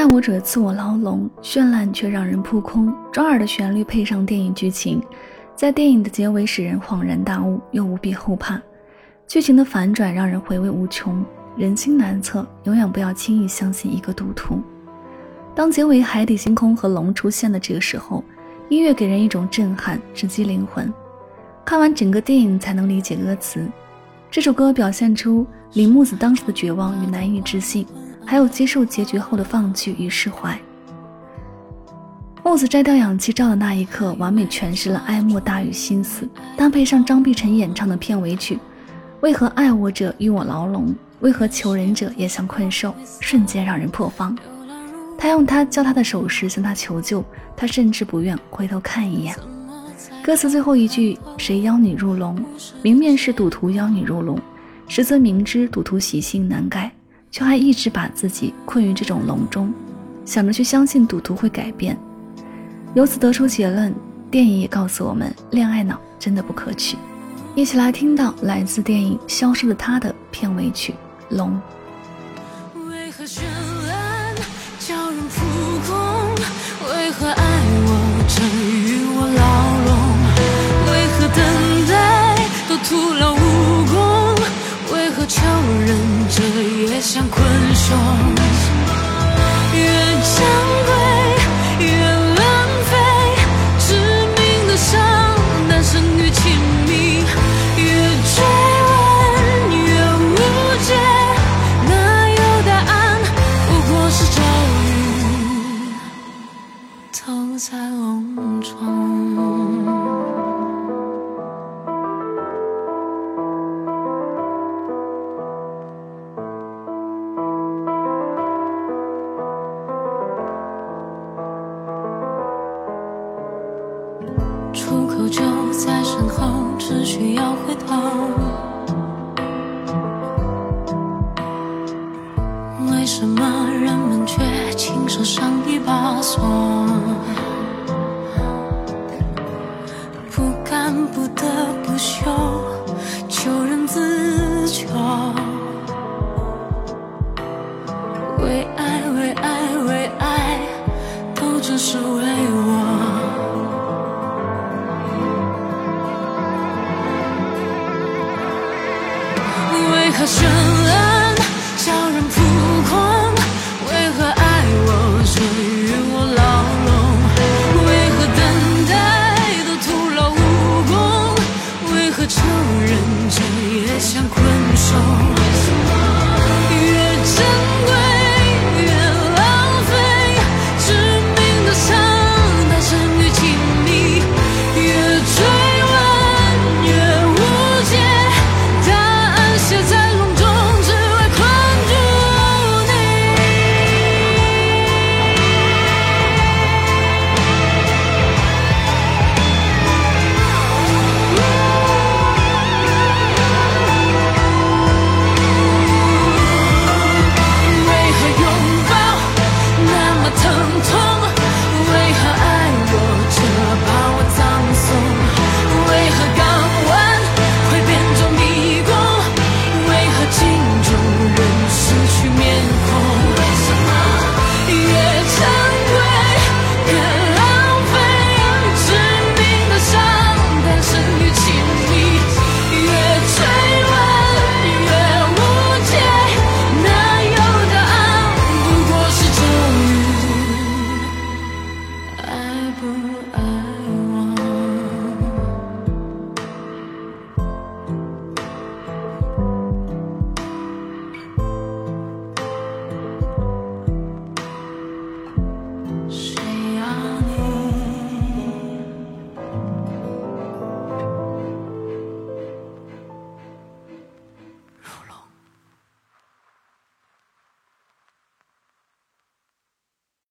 爱我者自我牢笼，绚烂却让人扑空。抓耳的旋律配上电影剧情，在电影的结尾使人恍然大悟，又无比后怕。剧情的反转让人回味无穷。人心难测，永远不要轻易相信一个赌徒。当结尾海底星空和龙出现的这个时候，音乐给人一种震撼，直击灵魂。看完整个电影才能理解歌词。这首歌表现出李木子当时的绝望与难以置信。还有接受结局后的放弃与释怀。木子摘掉氧气罩的那一刻，完美诠释了哀莫大于心死。搭配上张碧晨演唱的片尾曲，为何爱我者与我牢笼？为何求人者也像困兽？瞬间让人破防。他用他教他的手势向他求救，他甚至不愿回头看一眼。歌词最后一句：“谁邀你入笼？明面是赌徒邀你入笼，实则明知赌徒习性难改。”却还一直把自己困于这种笼中，想着去相信赌徒会改变，由此得出结论。电影也告诉我们，恋爱脑真的不可取。一起来听到来自电影《消失的她》的片尾曲《龙》。为何绚烂叫人扑空？为何爱在笼中。出口就在身后，只需要回头。为什么人们却亲手上一把锁？不敢不得不休，求人自救。为爱为爱为爱，都只是为我。为何绚疼痛为何爱